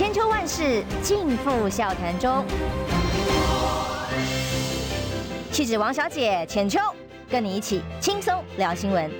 千秋万世尽付笑谈中。气质王小姐浅秋，跟你一起轻松聊新闻。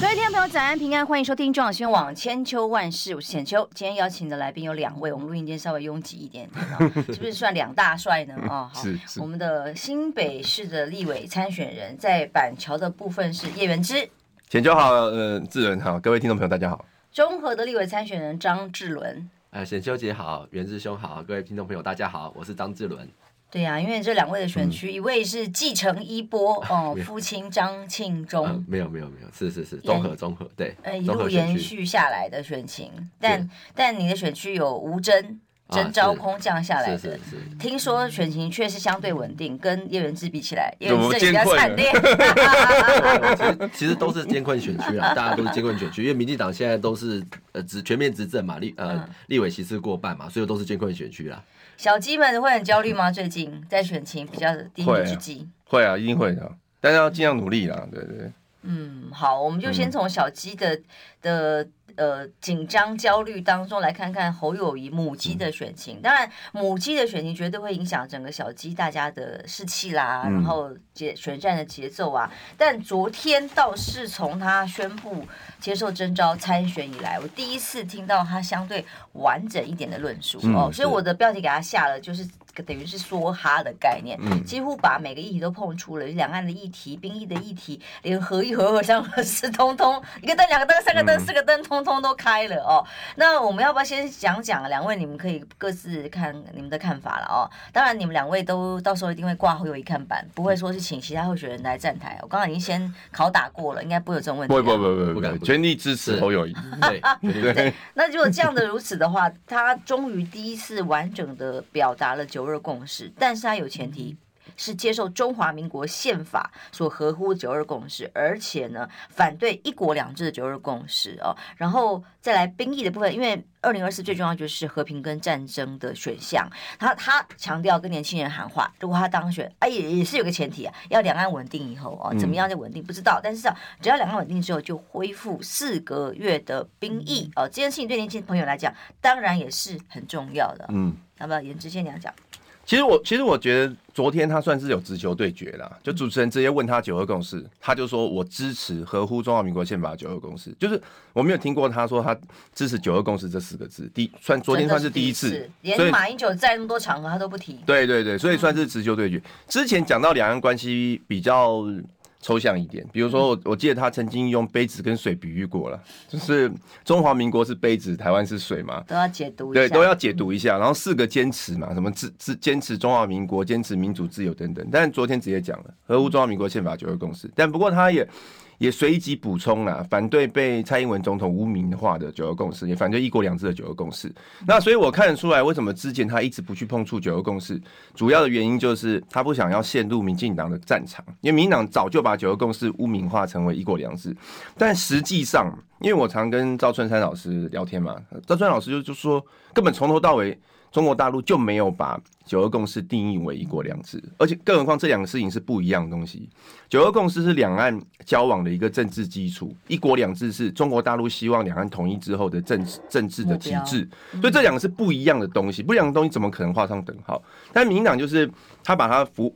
各位听众朋友，早安平安，欢迎收听中广新闻网千秋万世，我是浅秋。今天邀请的来宾有两位，我们录音间稍微拥挤一点，是不是算两大帅呢？哦，好，我们的新北市的立委参选人，在板桥的部分是叶元之。浅秋好，呃，智仁好，各位听众朋友大家好。中和的立委参选人张志伦，哎，浅秋姐好，袁志兄好，各位听众朋友大家好，我是张志伦。对呀、啊，因为这两位的选区，嗯、一位是继承一波 哦，有父亲张庆忠、嗯，没有没有没有，是是是，综合综合对，呃，一路延续下来的选情，但但你的选区有吴峥。征招空降下来的，听说选情确实相对稳定，跟叶元志比起来，叶元志比较惨烈。其实都是艰困选区啊，大家都是艰困选区，因为民进党现在都是呃执全面执政嘛，立呃立委席次过半嘛，所以都是艰困选区啦。小鸡们会很焦虑吗？最近在选情比较低迷之际，会啊，一定会的，大家要尽量努力啦，对对。嗯，好，我们就先从小鸡的的。呃，紧张焦虑当中来看看侯友谊母鸡的选情。当然，母鸡的选情绝对会影响整个小鸡大家的士气啦，然后节选战的节奏啊。但昨天倒是从他宣布接受征召参选以来，我第一次听到他相对完整一点的论述哦。所以我的标题给他下了就是。等于是梭哈的概念，嗯几乎把每个议题都碰出了，两岸的议题、兵役的议题，连合一、合二、相、合四，通通一个灯、两个灯、三个灯、四个灯，通通都开了哦。那我们要不要先讲讲？两位你们可以各自看你们的看法了哦。当然，你们两位都到时候一定会挂侯友谊看板，不会说是请其他候选人来站台。我刚刚已经先拷打过了，应该不会有这种问题。不不不不不敢，全力支持侯友宜。对对。那如果这样的如此的话，他终于第一次完整的表达了九。九二共识，但是他有前提是接受中华民国宪法所合乎九二共识，而且呢反对一国两制的九二共识哦，然后再来兵役的部分，因为二零二四最重要就是和平跟战争的选项，他他强调跟年轻人喊话，如果他当选，哎也也是有个前提啊，要两岸稳定以后哦，怎么样就稳定不知道，但是只要两岸稳定之后就恢复四个月的兵役哦，这件事情对年轻朋友来讲当然也是很重要的，嗯，要不要元之先讲讲？其实我其实我觉得昨天他算是有直球对决啦，就主持人直接问他九二共识，他就说我支持合乎中华民国宪法九二共识，就是我没有听过他说他支持九二共识这四个字，第算昨天算是第一次，连马英九在那么多场合他都不提，对对对，所以算是直球对决。之前讲到两岸关系比较。抽象一点，比如说我我记得他曾经用杯子跟水比喻过了，就是中华民国是杯子，台湾是水嘛，都要解读一下，对，都要解读一下。然后四个坚持嘛，什么自自坚持中华民国，坚持民主自由等等。但是昨天直接讲了，合乎中华民国宪法九二共识。但不过他也。也随即补充了，反对被蔡英文总统污名化的九二共识，也反对一国两制的九二共识。那所以我看得出来，为什么之前他一直不去碰触九二共识，主要的原因就是他不想要陷入民进党的战场，因为民进党早就把九二共识污名化成为一国两制。但实际上，因为我常跟赵春山老师聊天嘛，赵春山老师就就说，根本从头到尾。中国大陆就没有把九二共识定义为一国两制，而且更何况这两个事情是不一样的东西。九二共识是两岸交往的一个政治基础，一国两制是中国大陆希望两岸统一之后的政治政治的体制，所以这两个是不一样的东西，不一样的东西怎么可能画上等号？但民进党就是他把它符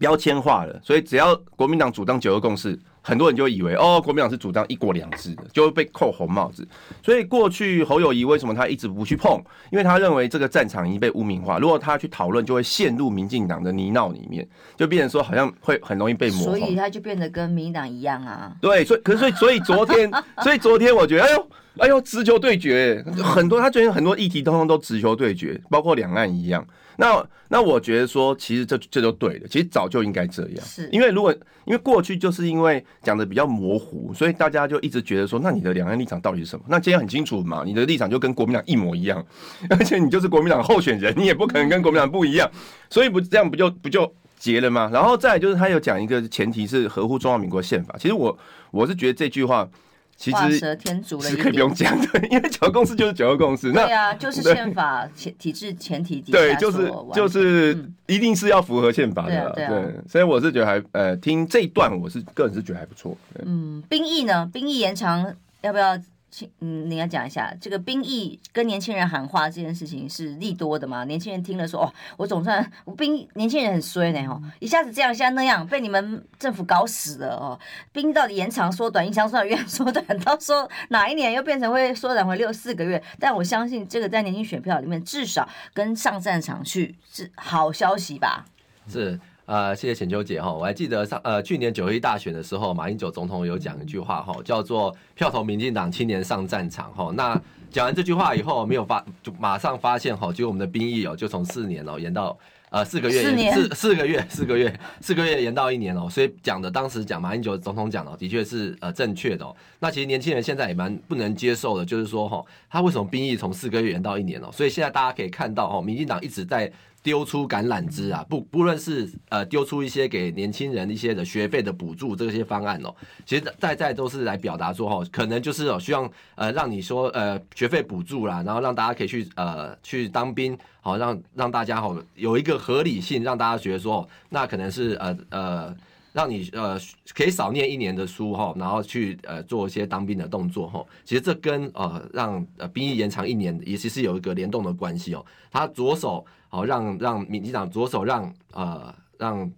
标签化了，所以只要国民党主张九二共识。很多人就以为哦，国民党是主张一国两制的，就会被扣红帽子。所以过去侯友宜为什么他一直不去碰？因为他认为这个战场已经被污名化，如果他去讨论，就会陷入民进党的泥淖里面，就变成说好像会很容易被抹。所以他就变得跟民进党一样啊。对，所以可是所以所以昨天，所以昨天我觉得，哎呦哎呦，直球对决，很多他觉得很多议题通通都直球对决，包括两岸一样。那那我觉得说，其实这这就对了，其实早就应该这样，是因为如果因为过去就是因为讲的比较模糊，所以大家就一直觉得说，那你的两岸立场到底是什么？那今天很清楚嘛，你的立场就跟国民党一模一样，而且你就是国民党候选人，你也不可能跟国民党不一样，所以不这样不就不就结了吗？然后再来就是他有讲一个前提是合乎中华民国宪法，其实我我是觉得这句话。其实是可以不用讲的，因为九二共识就是九二共识。对啊，就是宪法前体制前提底下。对，就是就是一定是要符合宪法的。对，所以我是觉得还呃，听这一段我是个人是觉得还不错。嗯，兵役呢？兵役延长要不要嗯，你要讲一下这个兵役跟年轻人喊话这件事情是利多的吗？年轻人听了说，哦，我总算我兵年轻人很衰呢，哦，一下子这样，一下那样，被你们政府搞死了哦。兵到底延长缩短，延长缩短，越缩短，到说哪一年又变成会缩短回六四个月？但我相信这个在年轻选票里面，至少跟上战场去是好消息吧？是。呃，谢谢浅秋姐哈，我还记得上呃去年九合一大选的时候，马英九总统有讲一句话哈，叫做“票投民进党，青年上战场”哈。那讲完这句话以后，没有发就马上发现哈，就我们的兵役哦，就从四年哦延到呃四个月，四四个月四个月四个月延到一年哦。所以讲的当时讲马英九总统讲的的确是呃正确的。那其实年轻人现在也蛮不能接受的，就是说哈，他为什么兵役从四个月延到一年哦？所以现在大家可以看到哈，民进党一直在。丢出橄榄枝啊，不不论是呃丢出一些给年轻人一些的学费的补助这些方案哦，其实在在都是来表达说哦，可能就是哦希望呃让你说呃学费补助啦，然后让大家可以去呃去当兵，好让让大家好有一个合理性，让大家觉得说那可能是呃呃。让你呃可以少念一年的书哈，然后去呃做一些当兵的动作哈。其实这跟呃让呃兵役延长一年也其实有一个联动的关系哦。他左手好让让民进党左手让呃让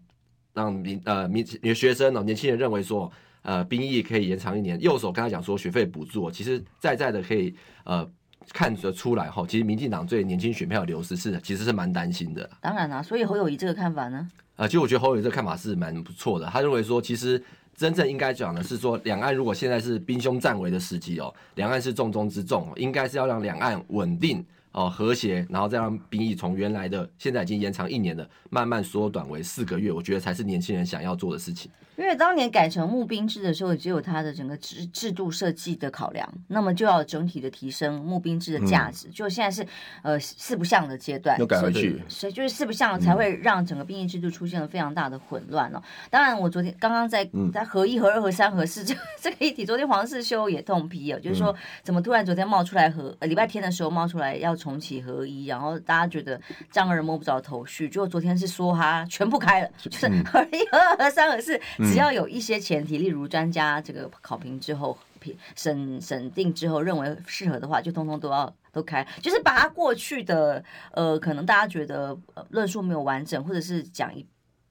让民呃民学生哦年轻人认为说呃兵役可以延长一年，右手跟他讲说学费补助，其实在在的可以呃看得出来哈。其实民进党对年轻选票流失是其实是蛮担心的。当然啦、啊，所以侯友宜这个看法呢？呃，其实我觉得侯友宜这个看法是蛮不错的。他认为说，其实真正应该讲的是说，两岸如果现在是兵凶战危的时机哦，两岸是重中之重，应该是要让两岸稳定哦和谐，然后再让兵役从原来的现在已经延长一年的，慢慢缩短为四个月。我觉得才是年轻人想要做的事情。因为当年改成募兵制的时候，只有它的整个制制度设计的考量，那么就要整体的提升募兵制的价值。嗯、就现在是呃四不像的阶段，又改回去，所以就是四不像才会让整个兵役制度出现了非常大的混乱哦。嗯、当然，我昨天刚刚在在合一、合二、合三、合四 这这个议题，昨天黄世修也痛批哦，就是说怎么突然昨天冒出来合呃礼拜天的时候冒出来要重启合一，然后大家觉得丈二摸不着头绪，就昨天是说哈全部开了，就是合一、合二、合三、合四。只要有一些前提，例如专家这个考评之后评审审定之后认为适合的话，就通通都要都开，就是把它过去的呃，可能大家觉得论述没有完整，或者是讲一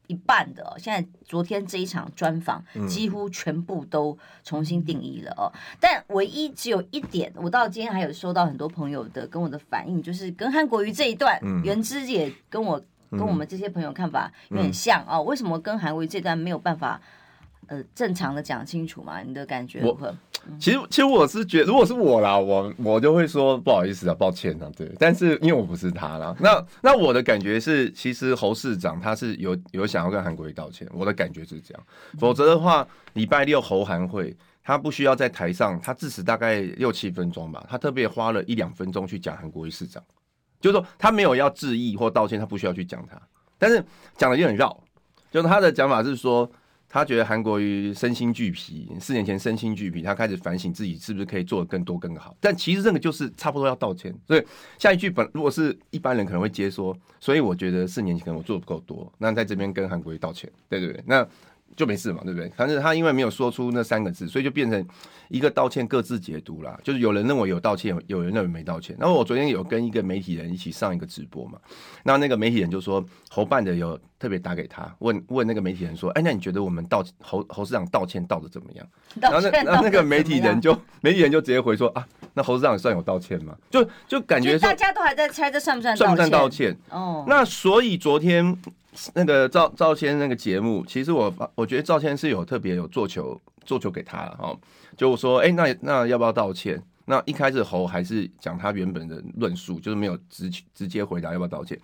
一半的，现在昨天这一场专访几乎全部都重新定义了哦。嗯、但唯一只有一点，我到今天还有收到很多朋友的跟我的反应，就是跟韩国瑜这一段，元之也跟我。跟我们这些朋友看法有点像哦，为什么跟韩国瑜这段没有办法呃正常的讲清楚嘛？你的感觉如何？其实其实我是觉得，如果是我啦，我我就会说不好意思啊，抱歉啊，对。但是因为我不是他啦，那那我的感觉是，其实侯市长他是有有想要跟韩国瑜道歉，我的感觉是这样。否则的话，礼拜六侯韩会，他不需要在台上，他致辞大概六七分钟吧，他特别花了一两分钟去讲韩国瑜市长。就是说，他没有要致意或道歉，他不需要去讲他，但是讲的就很绕。就是他的讲法是说，他觉得韩国瑜身心俱疲，四年前身心俱疲，他开始反省自己是不是可以做得更多更好。但其实这个就是差不多要道歉。所以下一句本如果是一般人可能会接说，所以我觉得四年前可能我做的不够多，那在这边跟韩国瑜道歉，对对对，那。就没事嘛，对不对？反正他因为没有说出那三个字，所以就变成一个道歉各自解读啦。就是有人认为有道歉，有人认为没道歉。然后我昨天有跟一个媒体人一起上一个直播嘛，那那个媒体人就说侯办的有特别打给他，问问那个媒体人说，哎，那你觉得我们道侯侯市长道歉道的怎么样？然后那那个媒体人就媒体人就直接回说啊，那侯市长算有道歉吗？就就感觉大家都还在猜这算不算算不算道歉？哦，那所以昨天。那个赵赵谦那个节目，其实我我觉得赵谦是有特别有做球做球给他了哈，就说哎、那那要不要道歉？那一开始侯还是讲他原本的论述，就是没有直直接回答要不要道歉。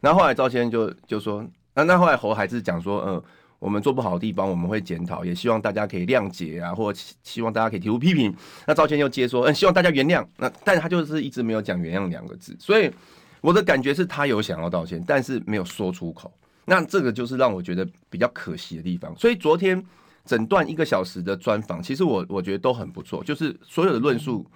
然后来赵先生就就说，那那后来侯还是讲说，嗯，我们做不好的地方我们会检讨，也希望大家可以谅解啊，或希望大家可以提出批评。那赵先生又接说，嗯，希望大家原谅。那但是他就是一直没有讲原谅两个字，所以我的感觉是他有想要道歉，但是没有说出口。那这个就是让我觉得比较可惜的地方。所以昨天整段一个小时的专访，其实我我觉得都很不错，就是所有的论述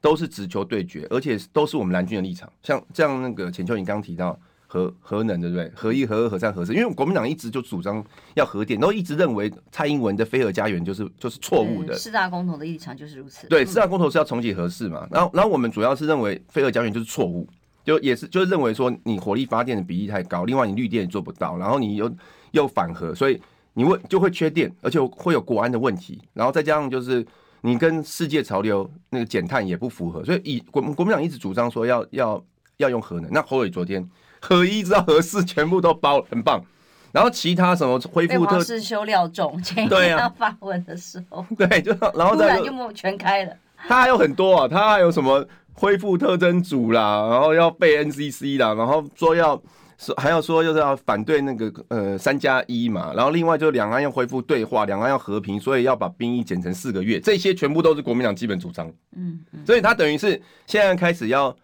都是只求对决，而且都是我们蓝军的立场。像这样那个浅秋，你刚刚提到核核能，对不对？核一、核二、核三、核四，因为国民党一直就主张要核电，然后一直认为蔡英文的非核家园就是就是错误的。四大公投的立场就是如此。对，四大公投是要重启核四嘛，然后然后我们主要是认为非核家园就是错误，就也是就是认为说你火力发电的比例太高，另外你绿电也做不到，然后你又又反核，所以你问就会缺电，而且会有国安的问题，然后再加上就是你跟世界潮流那个减碳也不符合，所以以国国民党一直主张说要要要用核能。那侯伟昨天。核一直到核四全部都包了，很棒。然后其他什么恢复特是修料重，前一天要发文的时候，对，啊、对，就然后再就全开了。他还有很多啊，他还有什么恢复特征组啦，然后要背 NCC 啦，然后说要说还要说就是要反对那个呃三加一嘛，然后另外就两岸要恢复对话，两岸要和平，所以要把兵役减成四个月，这些全部都是国民党基本主张。嗯，嗯，所以他等于是现在开始要。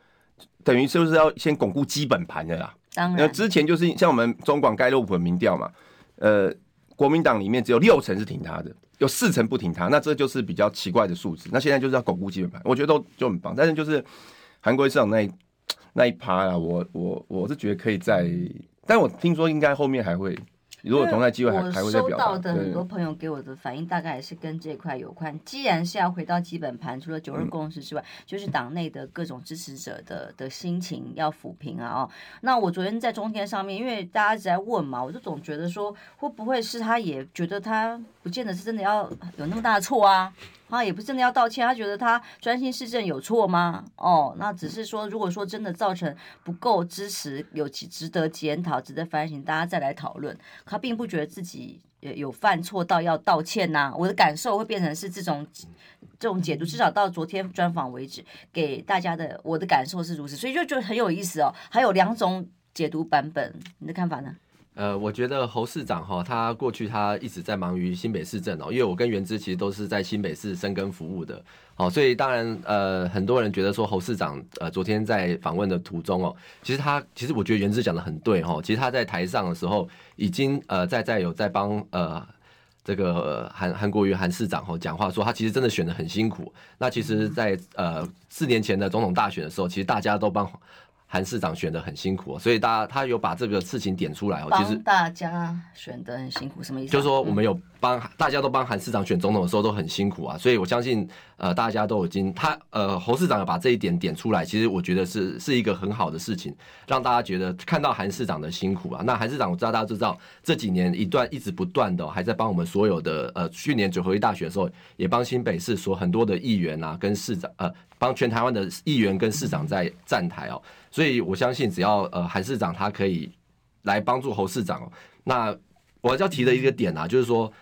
等于是不是要先巩固基本盘的啦？当然，之前就是像我们中广盖洛普的民调嘛，呃，国民党里面只有六成是挺他的，有四成不挺他，那这就是比较奇怪的数字。那现在就是要巩固基本盘，我觉得都就很棒。但是就是韩国市长那一那一趴啊，我我我是觉得可以在，但我听说应该后面还会。如果同台机会还还会再表达，收到的很多朋友给我的反应大概也是跟这块有关。既然是要回到基本盘，除了九二共识之外，嗯、就是党内的各种支持者的的心情要抚平啊！哦，那我昨天在中天上面，因为大家一直在问嘛，我就总觉得说，会不会是他也觉得他不见得是真的要有那么大的错啊？他也不是真的要道歉，他觉得他专心市政有错吗？哦，那只是说，如果说真的造成不够支持，有其值得检讨、值得反省，大家再来讨论。他并不觉得自己有犯错到要道歉呐、我的感受会变成是这种这种解读，至少到昨天专访为止，给大家的我的感受是如此，所以就觉得很有意思哦。还有两种解读版本，你的看法呢？呃，我觉得侯市长哈，他过去他一直在忙于新北市政哦，因为我跟元之其实都是在新北市生根服务的，哦，所以当然呃，很多人觉得说侯市长呃昨天在访问的途中哦，其实他其实我觉得元之讲的很对哈，其实他在台上的时候已经呃在在有在帮呃这个韩韩国瑜韩市长哈讲话说他其实真的选的很辛苦，那其实在呃四年前的总统大选的时候，其实大家都帮。韩市长选的很辛苦，所以大家他有把这个事情点出来哦。其实大家选的很辛苦，什么意思？就是说我们有帮大家都帮韩市长选总统的时候都很辛苦啊，所以我相信呃大家都已经他呃侯市长把这一点点出来，其实我觉得是是一个很好的事情，让大家觉得看到韩市长的辛苦啊。那韩市长我知道大家知道这几年一段一直不断的还在帮我们所有的呃去年九合一大选的时候也帮新北市所很多的议员啊跟市长呃帮全台湾的议员跟市长在站台哦。所以我相信，只要呃韩市长他可以来帮助侯市长，那我要提的一个点啊，就是说，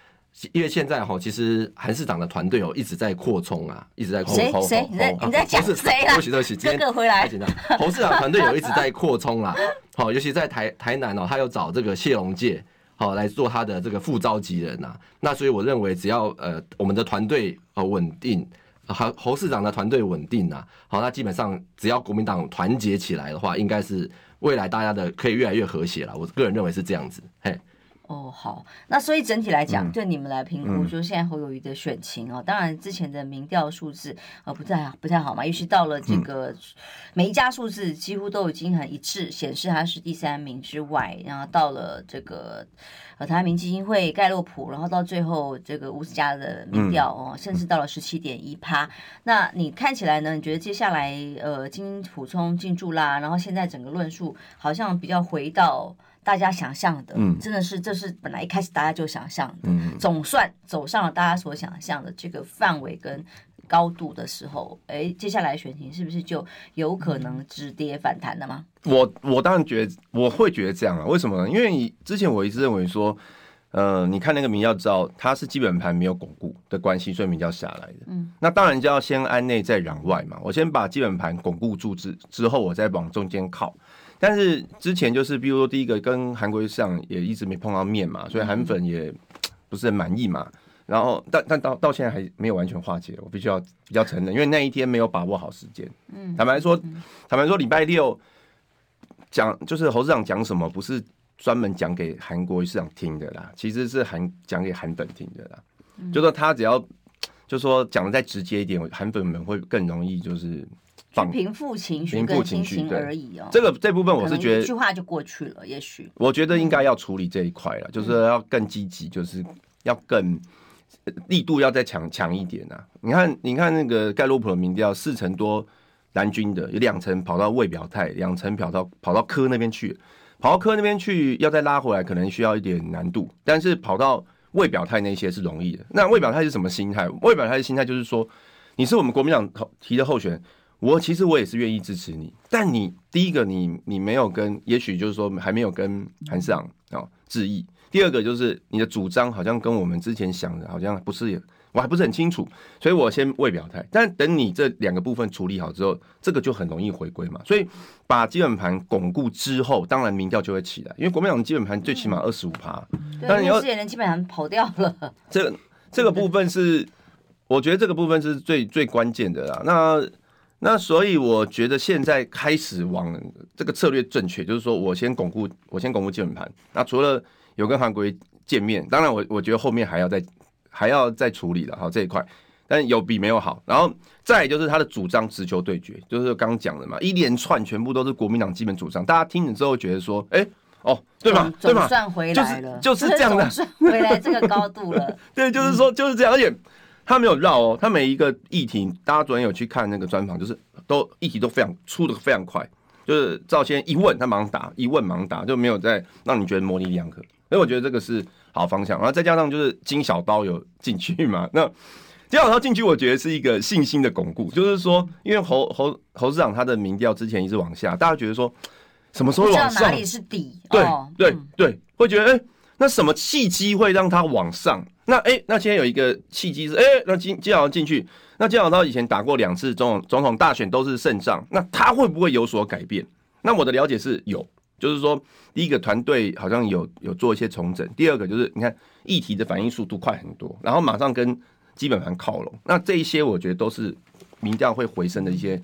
因为现在哈，其实韩市长的团队哦一直在扩充啊，一直在扩充。谁谁你在你在讲谁啊？对不起对不起，今天回来。侯市长团队有一直在扩充啦，好，尤其在台台南哦，他有找这个谢龙介好来做他的这个副召集人呐。那所以我认为，只要呃我们的团队呃稳定。侯侯市长的团队稳定啊，好，那基本上只要国民党团结起来的话，应该是未来大家的可以越来越和谐了。我个人认为是这样子，嘿。哦，好，那所以整体来讲，嗯、对你们来评估，就现在侯友谊的选情哦，嗯、当然之前的民调数字呃不太不太好嘛，尤其到了这个、嗯、每一家数字几乎都已经很一致，显示他是第三名之外，然后到了这个呃台湾民基金会盖洛普，然后到最后这个乌斯家的民调哦，嗯、甚至到了十七点一趴。那你看起来呢？你觉得接下来呃经补充进驻啦，然后现在整个论述好像比较回到。大家想象的，真的是这是本来一开始大家就想象的，总算走上了大家所想象的这个范围跟高度的时候，哎，接下来选情是不是就有可能止跌反弹了吗？我我当然觉得我会觉得这样啊，为什么呢？因为你之前我一直认为说，呃，你看那个民调知道它是基本盘没有巩固的关系，所以民调下来的。嗯，那当然就要先安内再攘外嘛，我先把基本盘巩固住之之后，我再往中间靠。但是之前就是，比如说第一个跟韩国瑜上也一直没碰到面嘛，所以韩粉也不是很满意嘛。然后但但到到现在还没有完全化解，我必须要比较承认，因为那一天没有把握好时间。嗯，坦白说，坦白说，礼拜六讲就是侯市长讲什么，不是专门讲给韩国瑜市长听的啦，其实是韩讲给韩粉听的啦。就说他只要就说讲的再直接一点，韩粉们会更容易就是放平复情绪、跟心情而已哦。这个这部分我是觉得一句话就过去了，也许我觉得应该要处理这一块了，就是要更积极，就是要更力度要再强强一点啊！你看，你看那个盖洛普的民调，四成多蓝军的，有两成跑到未表态，两成跑到跑到科那边去，跑到科那边去要再拉回来，可能需要一点难度，但是跑到。未表态那些是容易的，那未表态是什么心态？未表态的心态就是说，你是我们国民党提的候选人，我其实我也是愿意支持你，但你第一个你你没有跟，也许就是说还没有跟韩市长啊致意；第二个就是你的主张好像跟我们之前想的好像不是。我还不是很清楚，所以我先未表态。但等你这两个部分处理好之后，这个就很容易回归嘛。所以把基本盘巩固之后，当然民调就会起来。因为国民党的基本盘最起码二十五趴，但你要之前人基本上跑掉了。这个这个部分是，我觉得这个部分是最最关键的啦。那那所以我觉得现在开始往这个策略正确，就是说我先巩固，我先巩固基本盘。那除了有跟韩国见面，当然我我觉得后面还要再。还要再处理的哈这一块，但有比没有好。然后再就是他的主张直球对决，就是刚讲的嘛，一连串全部都是国民党基本主张，大家听了之后觉得说，哎、欸，哦，对吧？对吧？算回来了，就是就是这样的，算回来这个高度了。对，就是说就是这样，而且他没有绕哦，他每一个议题，大家昨天有去看那个专访，就是都议题都非常出的非常快，就是赵先一问他马上答，一问马上答，就没有再让你觉得模棱两可。所以我觉得这个是。好方向，然后再加上就是金小刀有进去嘛，那金小刀进去，我觉得是一个信心的巩固，就是说，因为侯侯侯市长他的民调之前一直往下，大家觉得说什么时候往上？哪里是底？对、哦、对对，对，会觉得哎、欸，那什么契机会让他往上？那哎、那现在有一个契机是哎、那金金小刀进去，那金小刀以前打过两次总统总统大选都是胜仗，那他会不会有所改变？那我的了解是有。就是说，第一个团队好像有有做一些重整，第二个就是你看议题的反应速度快很多，然后马上跟基本盘靠拢，那这一些我觉得都是民调会回升的一些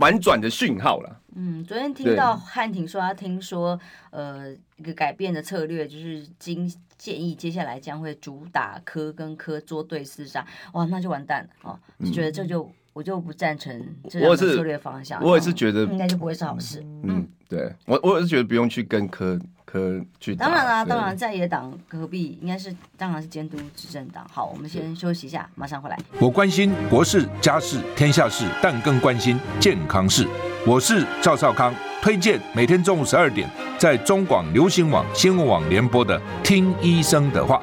反转的讯号了。嗯，昨天听到汉庭说，他听说呃一个改变的策略，就是经建议接下来将会主打科跟科作对厮杀，哇，那就完蛋了哦，就觉得这就。嗯我就不赞成这样的策略方向，我也是觉得应该就不会是好事。嗯，对我我也是觉得不用去跟科科去。当然啦，当然在野党隔壁应该是当然是监督执政党。好，我们先休息一下，马上回来。我关心国事、家事、天下事，但更关心健康事。我是赵少康，推荐每天中午十二点在中广流行网新闻网联播的《听医生的话》。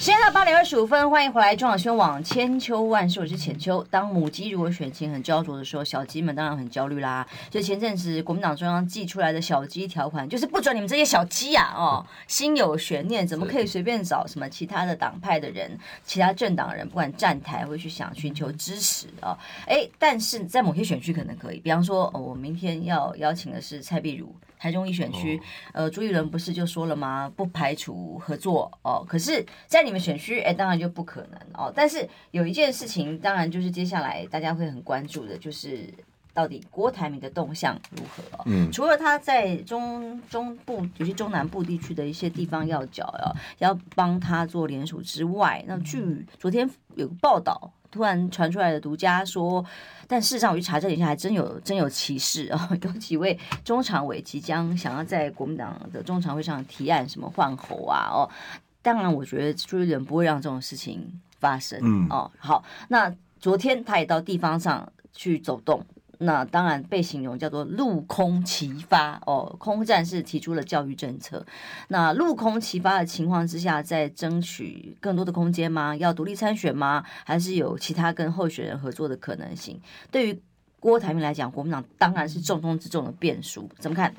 时间到八点二十五分，欢迎回来中广新闻网千秋万世，我是浅秋。当母鸡如果选情很焦灼的时候，小鸡们当然很焦虑啦。所以前阵子国民党中央寄出来的小鸡条款，就是不准你们这些小鸡呀、啊，哦，心有悬念，怎么可以随便找什么其他的党派的人、其他政党人，不管站台会去想寻求支持啊？哎，但是在某些选区可能可以，比方说，哦，我明天要邀请的是蔡壁如。台中一选区，呃，朱一伦不是就说了吗？不排除合作哦。可是，在你们选区，哎，当然就不可能哦。但是有一件事情，当然就是接下来大家会很关注的，就是到底郭台铭的动向如何哦。嗯。除了他在中中部，尤其中南部地区的一些地方要角要要帮他做联署之外，那据昨天有个报道。突然传出来的独家说，但事实上我去查证一下，还真有真有其事哦！有几位中常委即将想要在国民党的中常会上提案，什么换候啊？哦，当然，我觉得朱立伦不会让这种事情发生。嗯，哦，好，那昨天他也到地方上去走动。那当然被形容叫做陆空齐发哦，空战是提出了教育政策。那陆空齐发的情况之下，在争取更多的空间吗？要独立参选吗？还是有其他跟候选人合作的可能性？对于郭台铭来讲，国民党当然是重中之重的变数。怎么看？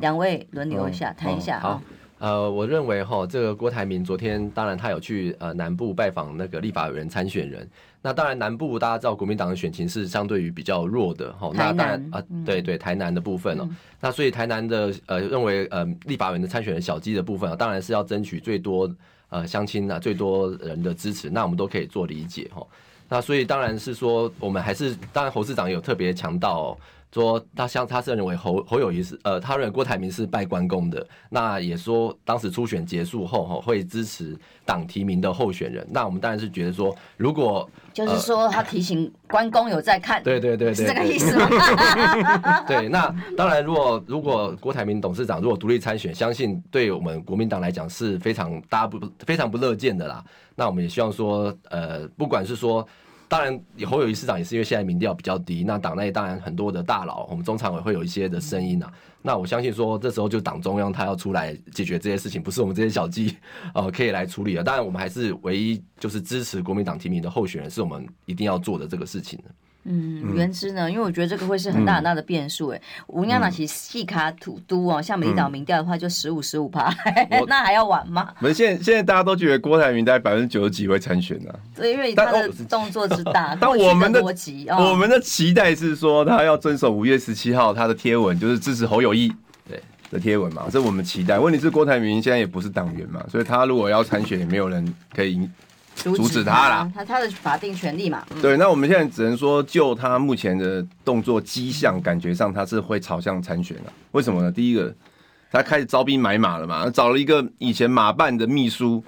两位轮流一下谈、嗯、一下啊。呃，我认为哈，这个郭台铭昨天当然他有去呃南部拜访那个立法委员参选人。那当然南部大家知道国民党的选情是相对于比较弱的哈。那当然啊，对对，台南的部分哦。嗯、那所以台南的呃认为呃立法委员的参选人小鸡的部分啊，当然是要争取最多呃乡亲啊最多人的支持，那我们都可以做理解哈。那所以当然是说我们还是当然侯市长有特别强调哦。说他像他是认为侯侯友谊是呃，他认为郭台铭是拜关公的。那也说当时初选结束后哈，会支持党提名的候选人。那我们当然是觉得说，如果就是说他提醒关公有在看，对对对对，是这个意思吗？对，那当然，如果如果郭台铭董事长如果独立参选，相信对我们国民党来讲是非常大家不非常不乐见的啦。那我们也希望说，呃，不管是说。当然，侯友谊市长也是因为现在民调比较低，那党内当然很多的大佬，我们中常委会有一些的声音啊。那我相信说，这时候就党中央他要出来解决这些事情，不是我们这些小鸡呃可以来处理的。当然，我们还是唯一就是支持国民党提名的候选人，是我们一定要做的这个事情。嗯，原之呢？因为我觉得这个会是很大很大的变数哎。吴亚娜其实细卡土都哦，像美丽岛民调的话就十五十五趴，那还要玩吗？不是，现在现在大家都觉得郭台铭大概百分之九十几会参选呢。对，因为他的动作之大。但我们的我们的期待是说，他要遵守五月十七号他的贴文，就是支持侯友宜对的贴文嘛，这我们期待。问题是郭台铭现在也不是党员嘛，所以他如果要参选，也没有人可以。阻止他啦，他他的法定权利嘛。对，那我们现在只能说，就他目前的动作迹象，感觉上他是会朝向参选的。为什么呢？第一个，他开始招兵买马了嘛，找了一个以前马办的秘书，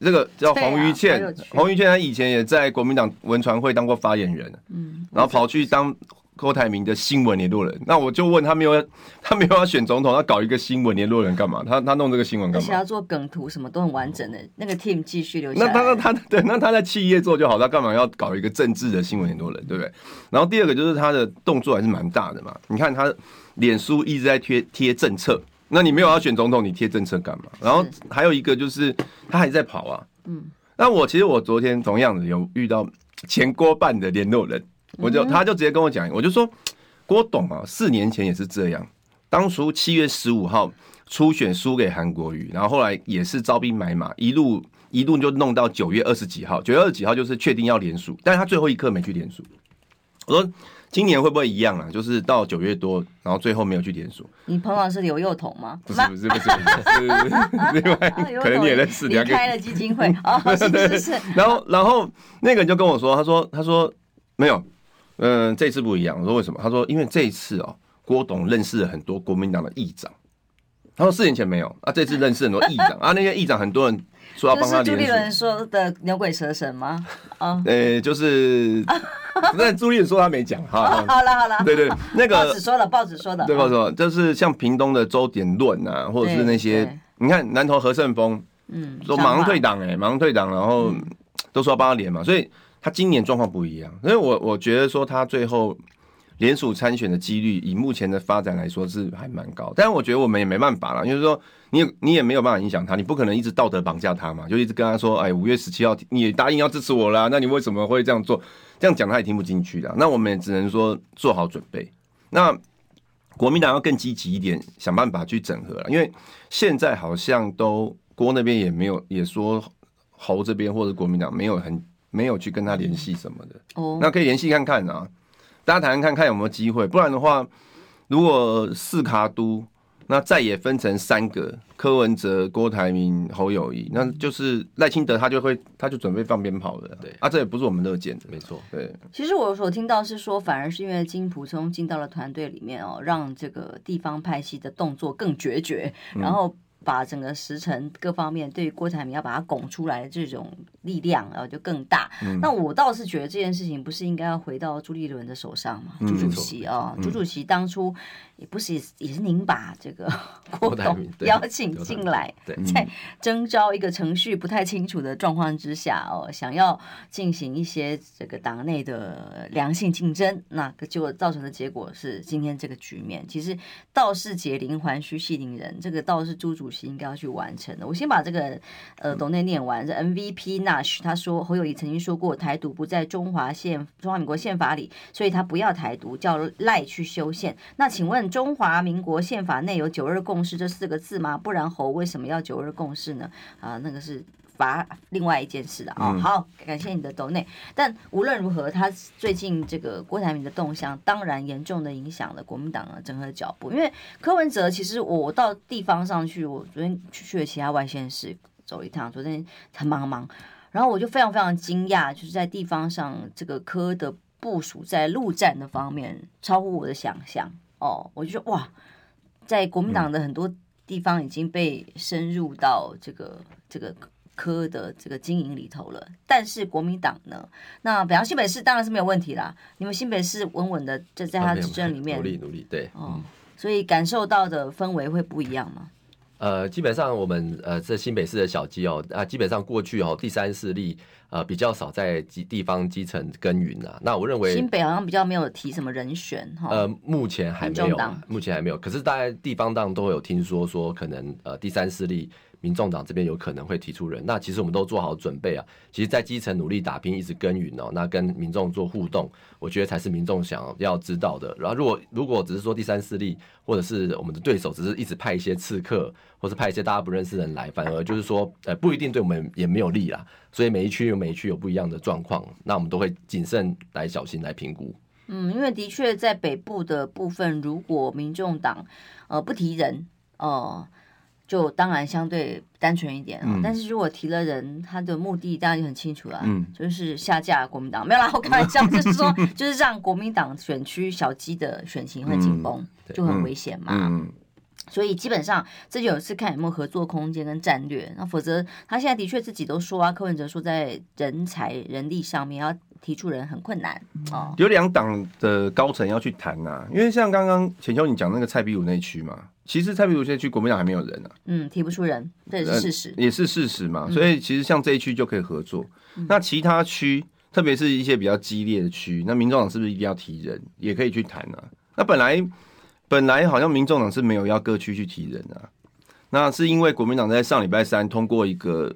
这个叫黄于倩。洪于倩他以前也在国民党文传会当过发言人，嗯，然后跑去当。郭台铭的新闻联络人，那我就问他没有，他没有要选总统，他搞一个新闻联络人干嘛？他他弄这个新闻干嘛？而且要做梗图，什么都很完整的，那个 team 继续留下来。那他那他对，那他在企业做就好，他干嘛要搞一个政治的新闻联络人，对不对？然后第二个就是他的动作还是蛮大的嘛。你看他脸书一直在贴贴政策，那你没有要选总统，你贴政策干嘛？然后还有一个就是他还在跑啊。嗯。那我其实我昨天同样的有遇到前郭办的联络人。我就他就直接跟我讲，我就说郭董啊，四年前也是这样，当初七月十五号初选输给韩国瑜，然后后来也是招兵买马，一路一路就弄到九月二十几号，九月二十几号就是确定要连署，但是他最后一刻没去连署。我说今年会不会一样啊？就是到九月多，然后最后没有去连署。你朋友是刘幼彤吗？不是不是不是，不是，是另外 可能你也认识，离开了基金会哦，是是是。然后然后那个人就跟我说，他说他说没有。嗯，这次不一样。我说为什么？他说因为这一次哦，郭董认识了很多国民党的议长。他说四年前没有啊，这次认识很多议长 啊，那些议长很多人说要帮他连署。朱立伦说的牛鬼蛇神吗？啊，呃，就是，那朱立伦说他没讲哈。好了好了，对对，那个报纸说了，报纸说的。对报纸说，就是像屏东的周典论啊，或者是那些，你看南投何胜峰，嗯，说马上退党哎，马上退党，然后都说要帮他连嘛，所以。他今年状况不一样，所以我我觉得说他最后联署参选的几率，以目前的发展来说是还蛮高。但是我觉得我们也没办法了，就是说你你也没有办法影响他，你不可能一直道德绑架他嘛，就一直跟他说，哎，五月十七号你也答应要支持我啦，那你为什么会这样做？这样讲他也听不进去的。那我们也只能说做好准备。那国民党要更积极一点，想办法去整合了，因为现在好像都郭那边也没有也说侯这边或者国民党没有很。没有去跟他联系什么的，哦，那可以联系看看啊，大家谈谈看看有没有机会，不然的话，如果四卡都，那再也分成三个，柯文哲、郭台铭、侯友谊，那就是赖清德他就会他就准备放鞭炮了，对。啊，这也不是我们乐见的，没错，对。其实我所听到是说，反而是因为金溥聪进到了团队里面哦，让这个地方派系的动作更决绝，然后。把整个时辰各方面对于郭台铭要把它拱出来的这种力量，然后就更大。嗯、那我倒是觉得这件事情不是应该要回到朱立伦的手上吗？朱、嗯、主席啊，朱、嗯、主席当初也不是也是您把这个 郭董邀请进来，在征召一个程序不太清楚的状况之下哦，想要进行一些这个党内的良性竞争，那个结果造成的结果是今天这个局面。其实道是解铃还须系铃人，这个道是朱主。席应该要去完成的。我先把这个呃董内念完。这 MVP Nash 他说侯友谊曾经说过台独不在中华宪中华民国宪法里，所以他不要台独，叫赖去修宪。那请问中华民国宪法内有九二共识这四个字吗？不然侯为什么要九二共识呢？啊，那个是。罚另外一件事的啊、哦，好，感谢你的抖内。但无论如何，他最近这个郭台铭的动向，当然严重的影响了国民党的整个脚步。因为柯文哲，其实我到地方上去，我昨天去去了其他外县市走一趟，昨天很忙忙，然后我就非常非常惊讶，就是在地方上这个柯的部署在陆战的方面超乎我的想象哦，我就说哇，在国民党的很多地方已经被深入到这个这个。科的这个经营里头了，但是国民党呢？那北方新北市当然是没有问题啦。你们新北市稳稳的就在他执政里面，努力努力，对，哦，所以感受到的氛围会不一样吗？呃，基本上我们呃这新北市的小鸡哦，啊，基本上过去哦第三势力呃比较少在基地方基层耕耘啊。那我认为新北好像比较没有提什么人选哈。呃，目前还没有，目前还没有。可是大家地方当都会有听说说可能呃第三势力。民众党这边有可能会提出人，那其实我们都做好准备啊。其实，在基层努力打拼，一直耕耘哦，那跟民众做互动，我觉得才是民众想要知道的。然后，如果如果只是说第三势力，或者是我们的对手，只是一直派一些刺客，或是派一些大家不认识的人来，反而就是说，呃，不一定对我们也没有利啦。所以每一区有每一区有不一样的状况，那我们都会谨慎来小心来评估。嗯，因为的确在北部的部分，如果民众党呃不提人哦。呃就当然相对单纯一点啊，嗯、但是如果提了人，他的目的当然就很清楚了，嗯，就是下架国民党，没有啦，我开玩笑，就是说，就是让国民党选区小鸡的选情会紧绷，嗯、就很危险嘛。所以基本上这就有一次看有没有合作空间跟战略，那否则他现在的确自己都说啊，柯文哲说在人才人力上面要提出人很困难。哦，有两党的高层要去谈呐、啊，因为像刚刚浅秋你讲那个蔡壁如那区嘛。其实蔡壁如现在去国民党还没有人呢、啊，嗯，提不出人，这也是事实，也是事实嘛。所以其实像这一区就可以合作，嗯、那其他区，特别是一些比较激烈的区，那民众党是不是一定要提人，也可以去谈呢、啊？那本来本来好像民众党是没有要各区去提人啊，那是因为国民党在上礼拜三通过一个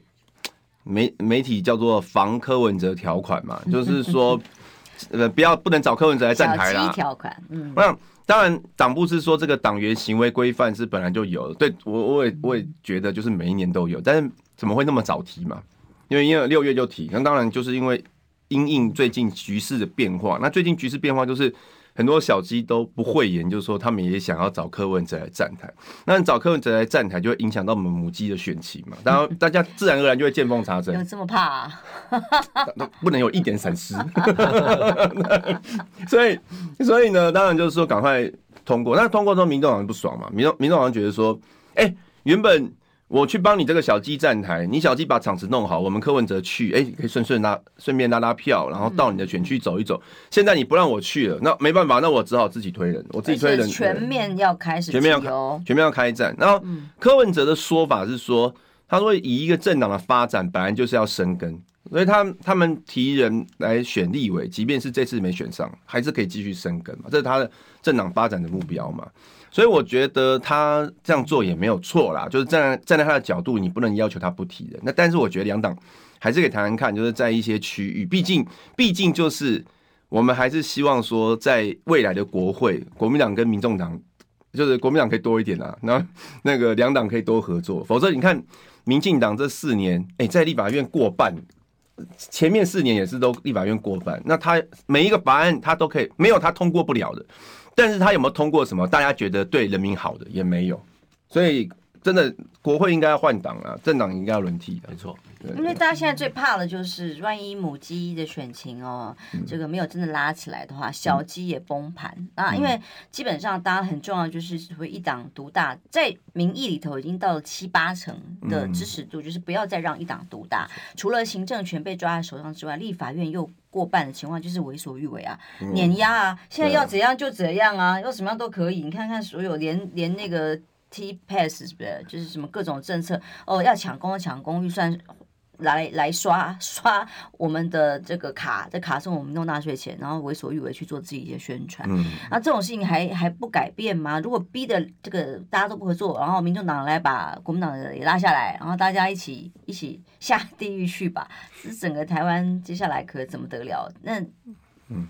媒媒体叫做防柯文哲条款嘛，就是说呃不要不能找柯文哲来站台啦，条款，嗯，那。当然，党部是说这个党员行为规范是本来就有，对我我也我也觉得就是每一年都有，但是怎么会那么早提嘛？因为因为六月就提，那当然就是因为因应最近局势的变化，那最近局势变化就是。很多小鸡都不讳言，就是说他们也想要找柯文哲来站台。那找柯文哲来站台，就会影响到我们母鸡的选情嘛。然后 大家自然而然就会见缝插针。有这么怕啊？不能有一点闪失。所以，所以呢，当然就是说赶快通过。那通过之后，民众好像不爽嘛。民众民众好像觉得说，哎、欸，原本。我去帮你这个小鸡站台，你小鸡把场子弄好，我们柯文哲去，哎、欸，可以顺顺拉，顺便拉拉票，然后到你的选区走一走。嗯、现在你不让我去了，那没办法，那我只好自己推人，我自己推人。全面要开始，全面要开，全面要开战。然后柯文哲的说法是说，他说以一个政党的发展，本来就是要生根，所以他他们提人来选立委，即便是这次没选上，还是可以继续生根嘛，这是他的政党发展的目标嘛。所以我觉得他这样做也没有错啦，就是站在站在他的角度，你不能要求他不提人。那但是我觉得两党还是可以谈谈看，就是在一些区域，毕竟毕竟就是我们还是希望说，在未来的国会，国民党跟民众党，就是国民党可以多一点啊，那那个两党可以多合作。否则你看，民进党这四年，哎，在立法院过半，前面四年也是都立法院过半，那他每一个法案他都可以，没有他通过不了的。但是他有没有通过什么？大家觉得对人民好的也没有，所以真的国会应该要换党啊，政党应该要轮替的，没错。因为大家现在最怕的就是，万一母鸡的选情哦，嗯、这个没有真的拉起来的话，小鸡也崩盘、嗯、啊。因为基本上大家很重要就是所谓一党独大，在民意里头已经到了七八成的支持度，就是不要再让一党独大。嗯、除了行政权被抓在手上之外，立法院又过半的情况，就是为所欲为啊，嗯、碾压啊。现在要怎样就怎样啊，要什么样都可以。你看看所有连连那个 T Pass 是不是，就是什么各种政策哦，要抢攻抢攻预算。来来刷刷我们的这个卡，这卡送我们弄纳税钱，然后为所欲为去做自己的宣传。嗯，那这种事情还还不改变吗？如果逼的这个大家都不合作，然后民众党来把国民党的也拉下来，然后大家一起一起下地狱去吧，这整个台湾接下来可怎么得了？那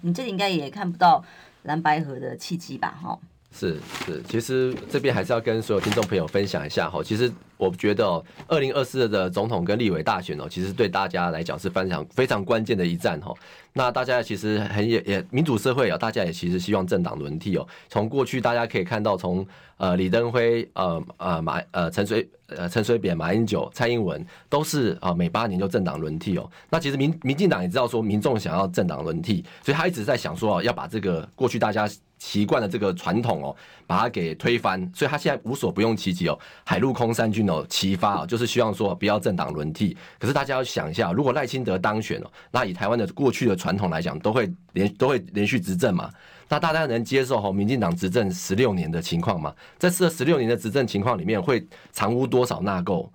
你这里应该也看不到蓝白河的契机吧？哈。是是，其实这边还是要跟所有听众朋友分享一下哈。其实我觉得，二零二四的总统跟立委大选哦，其实对大家来讲是非常非常关键的一战哈。那大家其实很也也民主社会啊，大家也其实希望政党轮替哦。从过去大家可以看到，从呃李登辉呃呃马呃陈水呃陈水扁马英九蔡英文都是啊每八年就政党轮替哦。那其实民民进党也知道说民众想要政党轮替，所以他一直在想说要把这个过去大家。习惯的这个传统哦，把它给推翻，所以他现在无所不用其极哦，海陆空三军哦齐发哦，就是希望说不要政党轮替。可是大家要想一下，如果赖清德当选哦，那以台湾的过去的传统来讲，都会连都会连续执政嘛，那大家能接受哈民进党执政十六年的情况吗？在这十六年的执政情况里面，会藏污多少纳垢？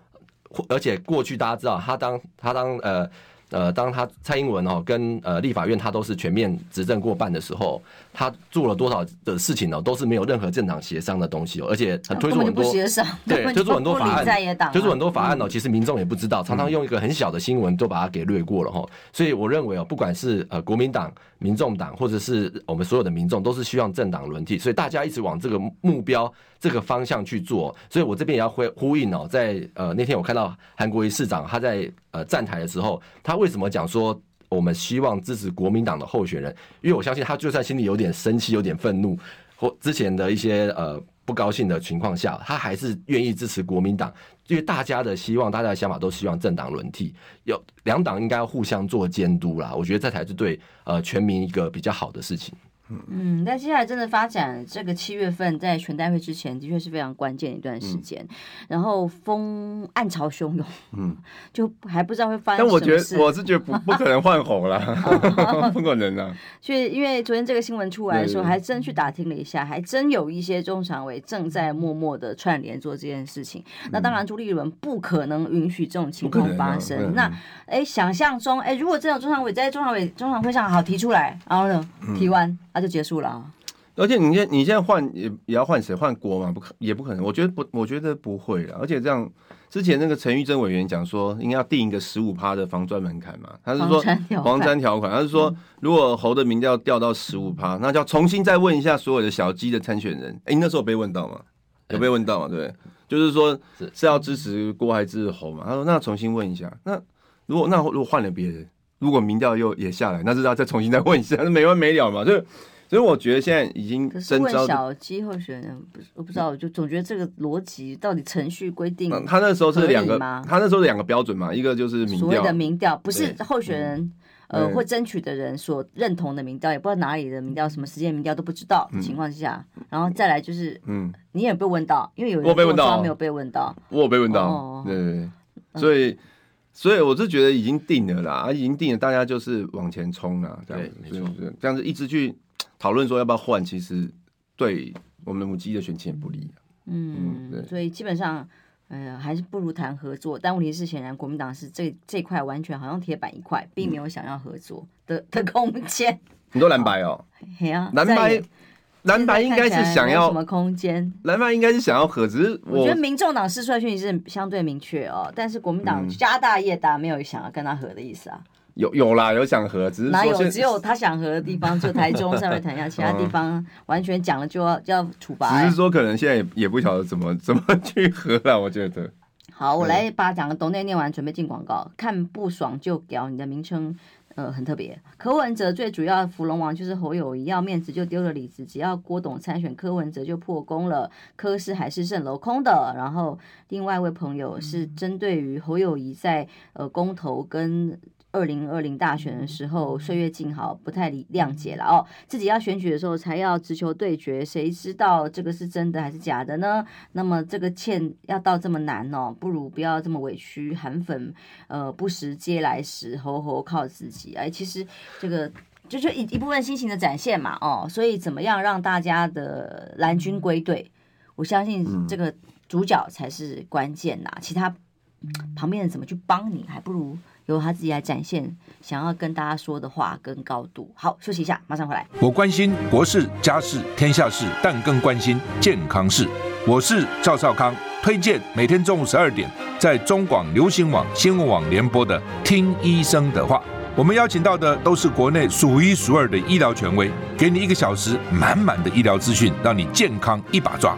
而且过去大家知道，他当他当呃。呃，当他蔡英文哦跟呃立法院他都是全面执政过半的时候，他做了多少的事情呢？都是没有任何政党协商的东西哦，而且推出很多协商，对，推出很多法案，推出很多法案哦，嗯、其实民众也不知道，常常用一个很小的新闻都把它给略过了哈。所以我认为哦，不管是呃国民党、民众党，或者是我们所有的民众，都是希望政党轮替，所以大家一直往这个目标、这个方向去做。所以我这边也要呼呼应哦，在呃那天我看到韩国瑜市长他在呃站台的时候，他为什么讲说我们希望支持国民党的候选人？因为我相信他就算心里有点生气、有点愤怒，或之前的一些呃不高兴的情况下，他还是愿意支持国民党。因为大家的希望，大家的想法都希望政党轮替，有两党应该互相做监督啦。我觉得这才是对呃全民一个比较好的事情。嗯，但接下来真的发展，这个七月份在全代会之前，的确是非常关键一段时间。嗯、然后风暗潮汹涌，嗯，就还不知道会发生什么事。但我觉得我是觉得不不可能换红了，不可能啊。所以因为昨天这个新闻出来的时候，还真去打听了一下，还真有一些中常委正在默默的串联做这件事情。嗯、那当然，朱立伦不可能允许这种情况发生。啊、那哎，想象中哎，如果这种中常委在中常委中常会上好提出来，然后呢，提完。那就结束了啊！而且你现你现在换也也要换谁？换郭嘛？不可也不可能。我觉得不，我觉得不会了。而且这样，之前那个陈玉珍委员讲说，应该要定一个十五趴的防专门槛嘛。他是说黄毡条款，他是说如果侯的民调掉到十五趴，那就要重新再问一下所有的小鸡的参选人。哎、欸，那时候有被问到吗？有被问到吗？对，就是说是要支持郭还是侯嘛？他说那重新问一下。那如果那如果换了别人？如果民调又也下来，那是要再重新再问一下，那没完没了嘛？所以，所以我觉得现在已经征招小鸡候选人，不是我不知道，我就总觉得这个逻辑到底程序规定，他那时候是两个，他那时候是两个标准嘛，一个就是民调，所谓的民调不是候选人呃会争取的人所认同的民调，也不知道哪里的民调，什么时间民调都不知道的情况下，然后再来就是，嗯，你也被问到，因为有人被问到。没有被问到，我有被问到，对对，所以。所以我是觉得已经定了啦，啊，已经定了，大家就是往前冲啦，这样子，没错，这样子一直去讨论说要不要换，其实对我们母鸡的选情也不利。嗯，对，所以基本上，哎呀，还是不如谈合作。但问题是，显然国民党是这这块完全好像铁板一块，并没有想要合作的的空间。很多蓝白哦，嘿啊，蓝白。蓝白应该是想要什么空间？蓝白应该是想要和，只是我，我觉得民众党释出来讯息是相对明确哦，但是国民党家大业大，没有想要跟他和的意思啊。有有啦，有想和，只是哪有？只有他想和的地方，就台中稍微谈一下，其他地方完全讲了就要就要处罚。只是说可能现在也也不晓得怎么怎么去和了，我觉得。好，我来把讲个懂内念完，准备进广告。看不爽就屌你的名称。呃，很特别。柯文哲最主要的扶龙王就是侯友谊，要面子就丢了里子，只要郭董参选，柯文哲就破功了。柯是还是蜃楼空的。然后另外一位朋友是针对于侯友谊在呃公投跟。二零二零大选的时候，岁月静好，不太理谅解了哦。自己要选举的时候，才要直球对决，谁知道这个是真的还是假的呢？那么这个欠要到这么难哦，不如不要这么委屈，韩粉呃不时嗟来食，吼吼靠自己。哎，其实这个就是一一部分心情的展现嘛哦。所以怎么样让大家的蓝军归队？我相信这个主角才是关键呐，其他。旁边人怎么去帮你，还不如由他自己来展现想要跟大家说的话跟高度。好，休息一下，马上回来。我关心国事、家事、天下事，但更关心健康事。我是赵少康，推荐每天中午十二点在中广流行网、新闻网联播的《听医生的话》。我们邀请到的都是国内数一数二的医疗权威，给你一个小时满满的医疗资讯，让你健康一把抓。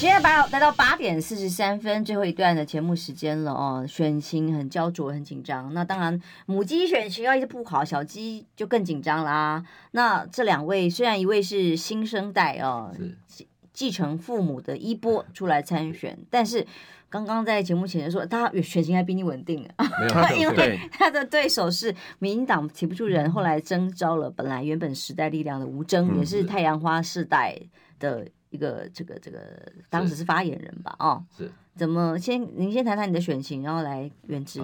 现在八来到八点四十三分，最后一段的节目时间了哦。选情很焦灼，很紧张。那当然，母鸡选情要一直不好，小鸡就更紧张啦。那这两位虽然一位是新生代哦，继继承父母的衣钵出来参选，但是刚刚在节目前说，他选情还比你稳定啊，因为他的对手是民进党提不出人，后来征召了本来原本时代力量的吴峥，也是太阳花世代的。一个这个这个当时是发言人吧？哦，是怎么先？您先谈谈你的选情，然后来元之。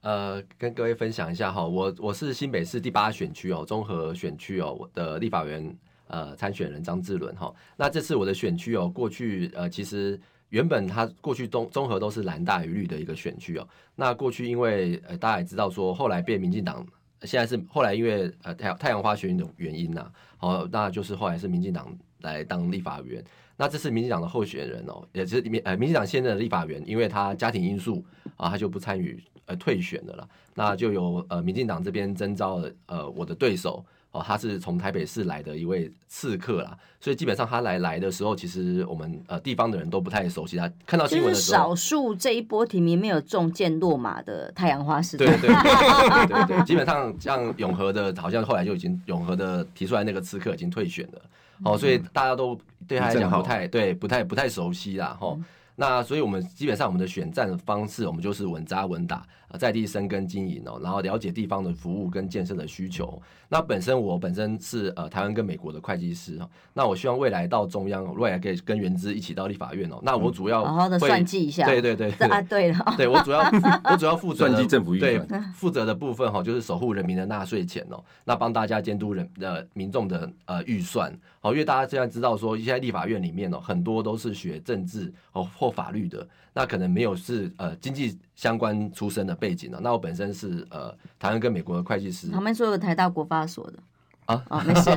呃，跟各位分享一下哈，我我是新北市第八选区哦，综合选区哦，我的立法员呃参选人张志伦哈。那这次我的选区哦，过去呃其实原本他过去综综合都是蓝大于绿的一个选区哦。那过去因为呃大家也知道说，后来被民进党现在是后来因为呃太太阳花学运的原因呐，好，那就是后来是民进党。来当立法员，那这是民进党的候选人哦，也是民呃民进党现任的立法员，因为他家庭因素啊，他就不参与呃退选的了，那就由呃民进党这边征召了呃我的对手哦，他是从台北市来的一位刺客啦，所以基本上他来来的时候，其实我们呃地方的人都不太熟悉他，看到新闻的时候，少数这一波提名没有中箭落马的太阳花是，对对对对对对，基本上像永和的，好像后来就已经永和的提出来那个刺客已经退选了。哦，所以大家都对他来讲不太对，不太不太熟悉啦，吼。那所以我们基本上我们的选战的方式，我们就是稳扎稳打，在地生根经营哦，然后了解地方的服务跟建设的需求。那本身我本身是呃台湾跟美国的会计师，那我希望未来到中央，未来可以跟原资一起到立法院哦。那我主要好好的算计一下，对对 对，啊对了，对我主要我主要负责算计政府对负责的部分哈，就是守护人民的纳税钱哦，那帮大家监督人的民众的呃预算哦，因为大家现在知道说，现在立法院里面哦，很多都是学政治哦或法律的，那可能没有是呃经济相关出身的背景呢。那我本身是呃台湾跟美国的会计师，旁边说有台大国发所的啊啊，没事，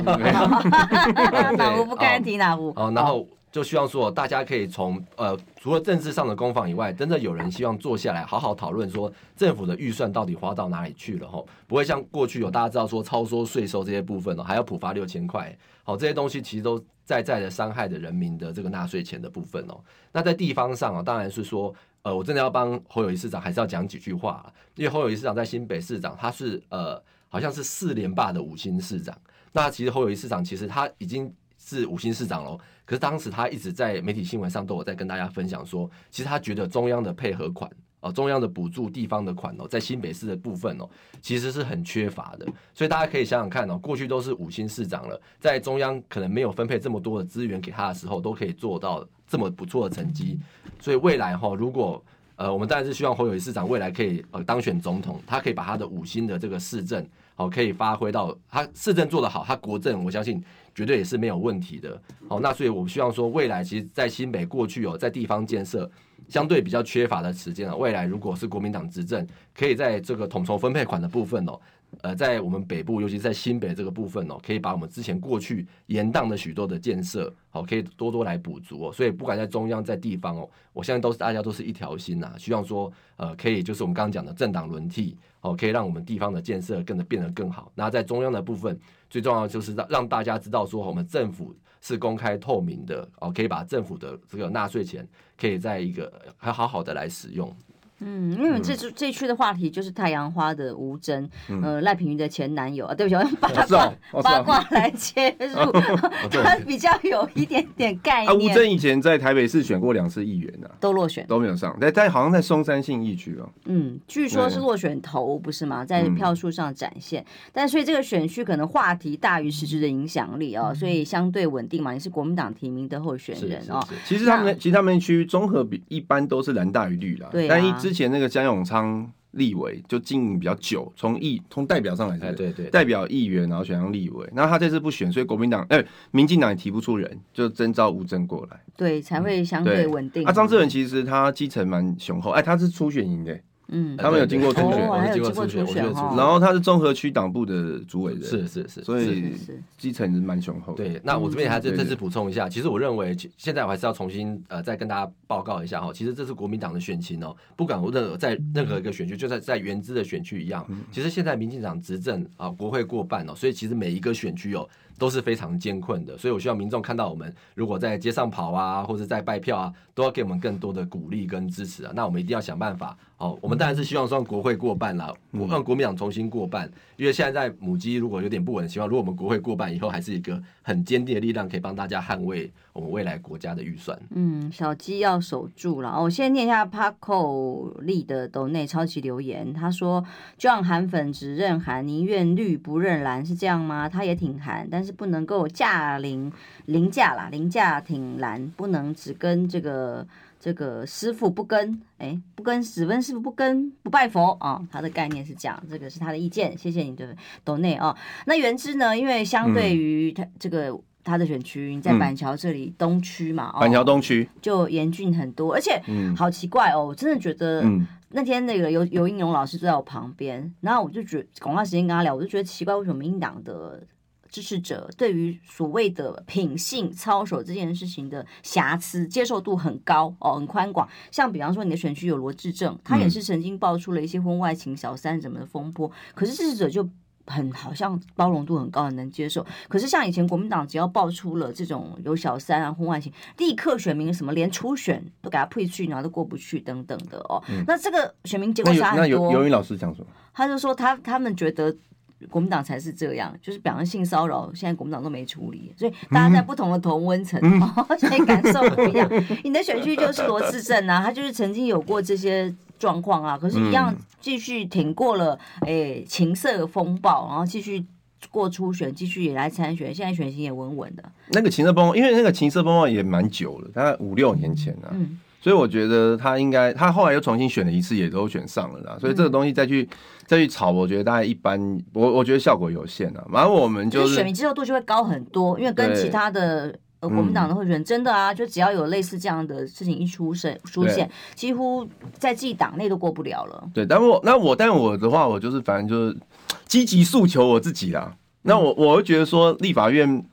哪壶 不开提哪壶。哦，然后就希望说大家可以从呃除了政治上的攻防以外，真的有人希望坐下来好好讨论说政府的预算到底花到哪里去了哈，不会像过去有大家知道说超收税收这些部分哦，还要普发六千块，好这些东西其实都在在的伤害的人民的这个纳税钱的部分哦。那在地方上啊，当然是说。呃，我真的要帮侯友谊市长，还是要讲几句话，啊，因为侯友谊市长在新北市长，他是呃，好像是四连霸的五星市长。那其实侯友谊市长其实他已经是五星市长了，可是当时他一直在媒体新闻上都有在跟大家分享说，其实他觉得中央的配合款哦，中央的补助地方的款哦，在新北市的部分哦，其实是很缺乏的。所以大家可以想想看哦，过去都是五星市长了，在中央可能没有分配这么多的资源给他的时候，都可以做到这么不错的成绩。所以未来哈，如果呃，我们当然是希望侯友谊市长未来可以呃当选总统，他可以把他的五星的这个市政，好可以发挥到他市政做得好，他国政我相信绝对也是没有问题的。好，那所以我们希望说，未来其实，在新北过去哦，在地方建设相对比较缺乏的时间啊，未来如果是国民党执政，可以在这个统筹分配款的部分哦。呃，在我们北部，尤其在新北这个部分哦，可以把我们之前过去延宕的许多的建设，好，可以多多来补足哦。所以不管在中央在地方哦，我相信都是大家都是一条心呐，希望说呃，可以就是我们刚刚讲的政党轮替，哦，可以让我们地方的建设更的变得更好。那在中央的部分，最重要就是让让大家知道说，我们政府是公开透明的，哦，可以把政府的这个纳税钱可以在一个还好好的来使用。嗯，因为这这这区的话题就是太阳花的吴峥，呃，赖品妤的前男友啊，对不起，我 用八卦八卦来切入，他比较有一点点概念。啊，吴峥以前在台北市选过两次议员呢，都落选，都没有上，但但好像在松山信义区哦。嗯，据说是落选头不是吗？在票数上展现，但所以这个选区可能话题大于实质的影响力哦，所以相对稳定嘛。你是国民党提名的候选人哦。其实他们其实他们区综合比一般都是蓝大于绿啦，对，但一之前那个江永昌立委就经营比较久，从议从代表上来说，对对，代表议员然后选上立委，那他这次不选，所以国民党哎，民进党也提不出人，就征召吴征过来，对，才会相对稳定。啊，张志文其实他基层蛮雄厚，哎，他是初选赢的。嗯，他们有经过初选，还有经过初选，然后他是综合区党部的主委人，是是是，所以基层是蛮雄厚。对，那我这边还是再次补充一下，其实我认为现在我还是要重新呃再跟大家报告一下哈，其实这是国民党的选情哦，不管任何在任何一个选区，就在在原资的选区一样，其实现在民进党执政啊，国会过半哦，所以其实每一个选区哦。都是非常艰困的，所以我希望民众看到我们，如果在街上跑啊，或者在拜票啊，都要给我们更多的鼓励跟支持啊。那我们一定要想办法哦。我们当然是希望说国会过半啦，我让国民党重新过半，因为现在在母鸡如果有点不稳，希望如果我们国会过半以后，还是一个很坚定的力量，可以帮大家捍卫我们未来国家的预算。嗯，小鸡要守住了。我先念一下 Paco 力的斗内超级留言，他说：“就让韩粉只认韩，宁愿绿不认蓝，是这样吗？他也挺韩，但是。”是不能够驾临凌驾啦，凌驾挺难，不能只跟这个这个师傅不跟，哎，不跟只跟师傅不跟不拜佛啊、哦，他的概念是这样，这个是他的意见，谢谢你的斗内啊。那原之呢？因为相对于他这个他的选区，你在板桥这里东区嘛，板桥东区就严峻很多，而且好奇怪哦，我真的觉得那天那个尤尤英勇老师坐在我旁边，然后我就觉得广告时间跟他聊，我就觉得奇怪，为什么民进党的。支持者对于所谓的品性操守这件事情的瑕疵接受度很高哦，很宽广。像比方说你的选区有罗志正，他也是曾经爆出了一些婚外情、小三什么的风波，可是支持者就很好像包容度很高，很能接受。可是像以前国民党只要爆出了这种有小三啊、婚外情，立刻选民什么连初选都给他退去，然后都过不去等等的哦。嗯、那这个选民结果差很多。那游游泳老师讲什么？他就说他他们觉得。国民党才是这样，就是表扬性骚扰，现在国民党都没处理，所以大家在不同的同温层，嗯哦，所以感受不一样。你的选区就是罗志正啊，他就是曾经有过这些状况啊，可是，一样继续挺过了诶情色风暴，然后继续过初选，继续也来参选，现在选情也稳稳的。那个情色风暴，因为那个情色风暴也蛮久了，大概五六年前了，啊。嗯所以我觉得他应该，他后来又重新选了一次，也都选上了啦。所以这个东西再去再去炒，我觉得大概一般，我我觉得效果有限啊。反正我们就是选民接受度就会高很多，因为跟其他的呃国民党的候选人真的啊，就只要有类似这样的事情一出现出现，几乎在自己党内都过不了了。对，但我那我但我的话，我就是反正就是积极诉求我自己啦。那我我会觉得说立法院。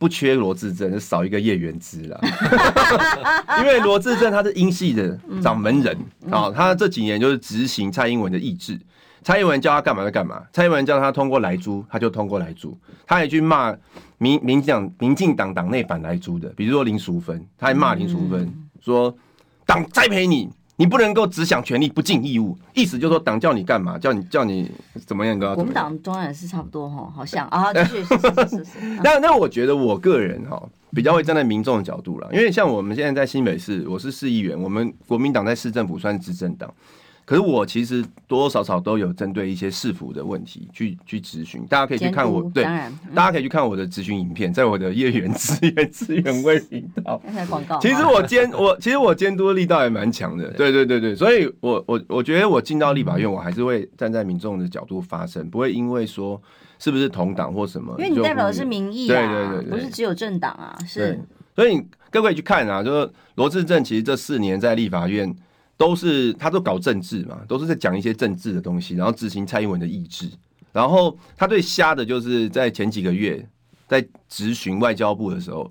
不缺罗志正，就少一个叶元之了。因为罗志正他是英系的掌门人啊，他这几年就是执行蔡英文的意志，蔡英文叫他干嘛就干嘛，蔡英文叫他通过莱租，他就通过莱租。他也去骂民民进党民进党党内反莱租的，比如说林淑芬，他还骂林淑芬说党栽培你。你不能够只想权利不尽义务，意思就是说党叫你干嘛，叫你叫你怎么样都要。我们党中央也是差不多哈，好像啊，继续是是是是。那那我觉得我个人哈比较会站在民众的角度了，因为像我们现在在新北市，我是市议员，我们国民党在市政府算是执政党。可是我其实多多少少都有针对一些市府的问题去去咨询，大家可以去看我对，大家可以去看我的咨询影片，在我的叶元之资源资源微频道。广告。其实我监我其实我监督的力道也蛮强的，对对对对，所以我我我觉得我进到立法院，我还是会站在民众的角度发声，不会因为说是不是同党或什么，因为你代表的是民意啊，对对对，不是只有政党啊，是。所以各位去看啊，就是罗志正其实这四年在立法院。都是他都搞政治嘛，都是在讲一些政治的东西，然后执行蔡英文的意志。然后他最瞎的就是在前几个月在质询外交部的时候，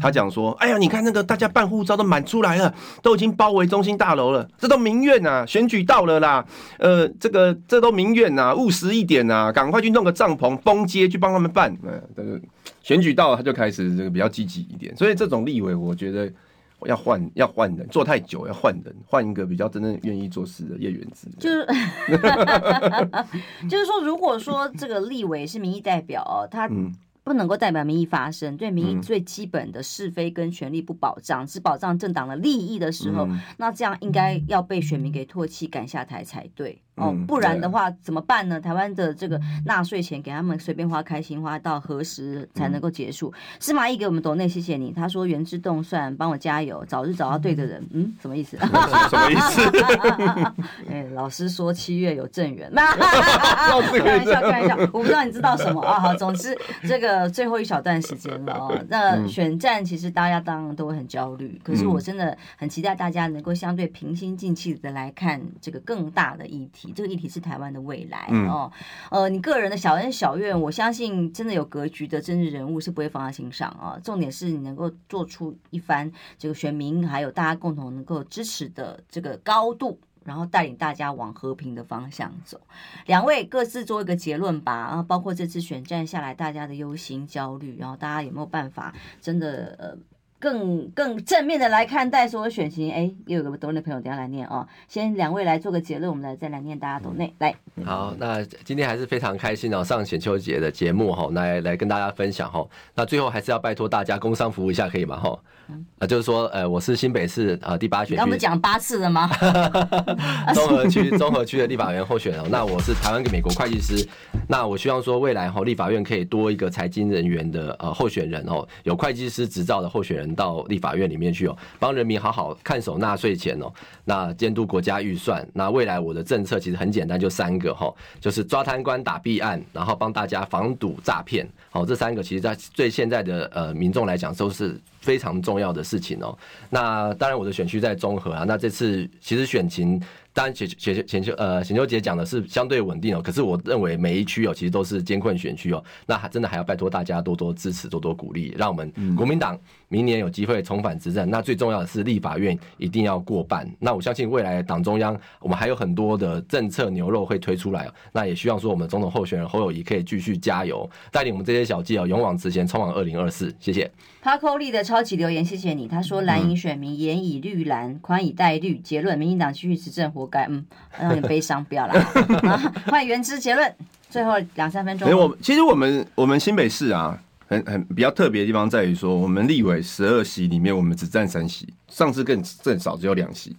他讲说：“哎呀，你看那个大家办护照都满出来了，都已经包围中心大楼了，这都民怨呐，选举到了啦，呃，这个这都民怨呐，务实一点呐，赶快去弄个帐篷封街去帮他们办。嗯，这个选举到了他就开始这个比较积极一点，所以这种立委我觉得。”要换要换人，做太久要换人，换一个比较真正愿意做事的叶元之。就是 就是说，如果说这个立委是民意代表，他。嗯不能够代表民意发声，对民意最基本的是非跟权利不保障，只保障政党的利益的时候，那这样应该要被选民给唾弃赶下台才对。哦，不然的话怎么办呢？台湾的这个纳税钱给他们随便花开心花，到何时才能够结束？司马懿给我们抖内，谢谢你。他说原之动算，帮我加油，早日找到对的人。嗯，什么意思？什么意思？哎，老师说七月有正缘。开玩笑，开玩笑，我不知道你知道什么啊？好，总之这个最后一小段时间了哦。那选战其实大家当然都会很焦虑，可是我真的很期待大家能够相对平心静气的来看这个更大的议题。这个议题是台湾的未来、嗯、哦，呃，你个人的小恩小怨，我相信真的有格局的政治人物是不会放在心上啊。重点是你能够做出一番这个选民还有大家共同能够支持的这个高度，然后带领大家往和平的方向走。两位各自做一个结论吧，啊，包括这次选战下来大家的忧心焦虑，然后大家有没有办法真的呃。更更正面的来看待所有选情，哎，又有个懂内朋友等下来念哦。先两位来做个结论，我们来再来念大家懂内来。好，那今天还是非常开心哦，上选秋节的节目哈，来来跟大家分享哈。那最后还是要拜托大家工商服务一下，可以吗？哈。啊，就是说，呃，我是新北市啊第八选区，我们讲八次了吗？综合区综合区的立法员候选人，那我是台湾美国会计师，那我希望说未来哈立法院可以多一个财经人员的呃候选人哦，有会计师执照的候选人到立法院里面去哦，帮人民好好看守纳税钱哦，那监督国家预算，那未来我的政策其实很简单，就三个哈，就是抓贪官打弊案，然后帮大家防堵诈骗，好，这三个其实在对现在的呃民众来讲都是。非常重要的事情哦。那当然，我的选区在中和啊。那这次其实选情。当然，浅浅浅秋呃浅秋节讲的是相对稳定哦，可是我认为每一区哦其实都是艰困选区哦，那还真的还要拜托大家多多支持，多多鼓励，让我们国民党明年有机会重返执政。那最重要的是立法院一定要过半。那我相信未来党中央我们还有很多的政策牛肉会推出来哦。那也希望说我们总统候选人侯友谊可以继续加油，带领我们这些小鸡哦勇往直前，冲往二零二四。谢谢。Paco 力的超级留言，谢谢你。他说蓝营选民严以绿蓝，宽以待绿。结论：民进党继续执政。活该，嗯，有点悲伤，不要了。欢迎元之结论，最后两三分钟。我其实我们我们新北市啊，很很比较特别的地方在于说，我们立委十二席里面，我们只占三席，上次更更少，只有两席。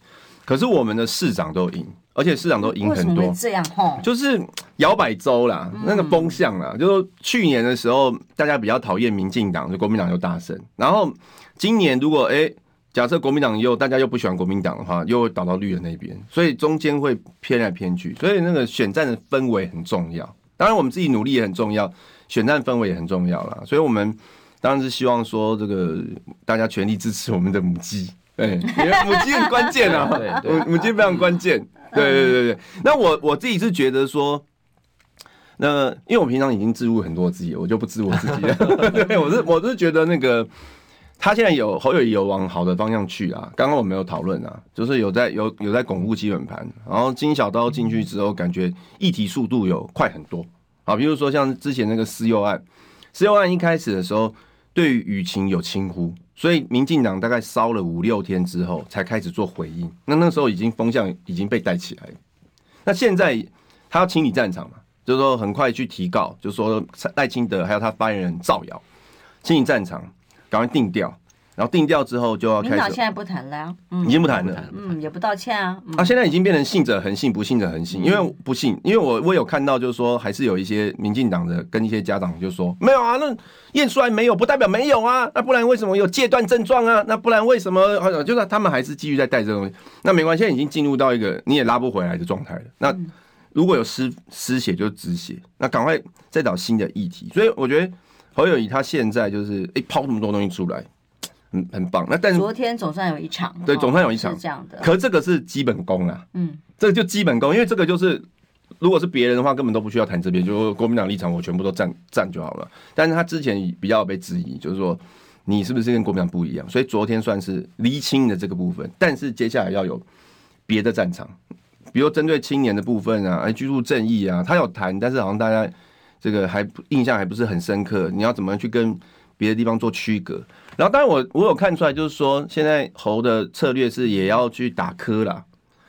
可是我们的市长都赢，而且市长都赢很多。这样吼，就是摇摆州啦，那个风向啦，就是去年的时候，大家比较讨厌民进党，就国民党又大胜。然后今年如果哎。欸假设国民党又大家又不喜欢国民党的话，又会倒到绿的那边，所以中间会偏来偏去，所以那个选战的氛围很重要。当然，我们自己努力也很重要，选战氛围也很重要啦。所以我们当然是希望说，这个大家全力支持我们的母鸡，对，因为母鸡很关键啊，母母鸡非常关键。对对对对，那我我自己是觉得说，那因为我平常已经置入很多自己，我就不置我自己了。对，我是我是觉得那个。他现在有侯友宜有往好的方向去啊，刚刚我们有讨论啊，就是有在有有在巩固基本盘，然后金小刀进去之后，感觉议题速度有快很多啊，比如说像之前那个私幼案，私幼案一开始的时候对于舆情有轻忽，所以民进党大概烧了五六天之后才开始做回应，那那时候已经风向已经被带起来，那现在他要清理战场嘛，就是说很快去提告，就说赖清德还有他发言人造谣，清理战场。赶快定调，然后定调之后就要开始。现在不谈了呀，已经不谈了，嗯，也不道歉啊。啊，现在已经变成信者恒信，不信者恒信。因为不信，因为我我有看到，就是说还是有一些民进党的跟一些家长就说，没有啊，那验出来没有，不代表没有啊，那不然为什么有戒断症状啊？那不然为什么好像就是他们还是继续在带这个东西？那没关系，现在已经进入到一个你也拉不回来的状态了。那如果有失失血就止血，那赶快再找新的议题。所以我觉得。侯友谊他现在就是哎抛这么多东西出来，很很棒。那但是昨天总算有一场，对，总算有一场是这样的。可是这个是基本功啊，嗯，这个就基本功，因为这个就是如果是别人的话，根本都不需要谈这边，就国民党立场我全部都站站就好了。但是他之前比较被质疑，就是说你是不是跟国民党不一样？所以昨天算是厘清的这个部分，但是接下来要有别的战场，比如针对青年的部分啊，哎居住正义啊，他有谈，但是好像大家。这个还印象还不是很深刻，你要怎么去跟别的地方做区隔？然后当然我我有看出来，就是说现在侯的策略是也要去打科啦，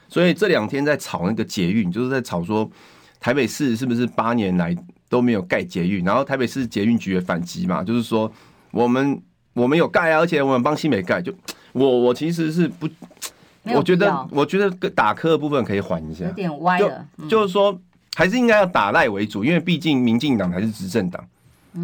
所以这两天在吵那个捷运，就是在吵说台北市是不是八年来都没有盖捷运，然后台北市捷运局也反击嘛，就是说我们我们有盖啊，而且我们帮新北盖，就我我其实是不。我觉得，我觉得打科的部分可以缓一下，有点歪了。就就是说，还是应该要打赖为主，因为毕竟民进党还是执政党。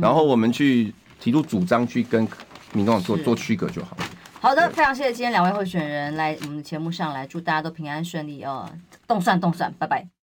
然后我们去提出主张，去跟民众党做做区隔就好。好的，非常谢谢今天两位候选人来我们的节目上来，祝大家都平安顺利哦。动算动算，拜拜。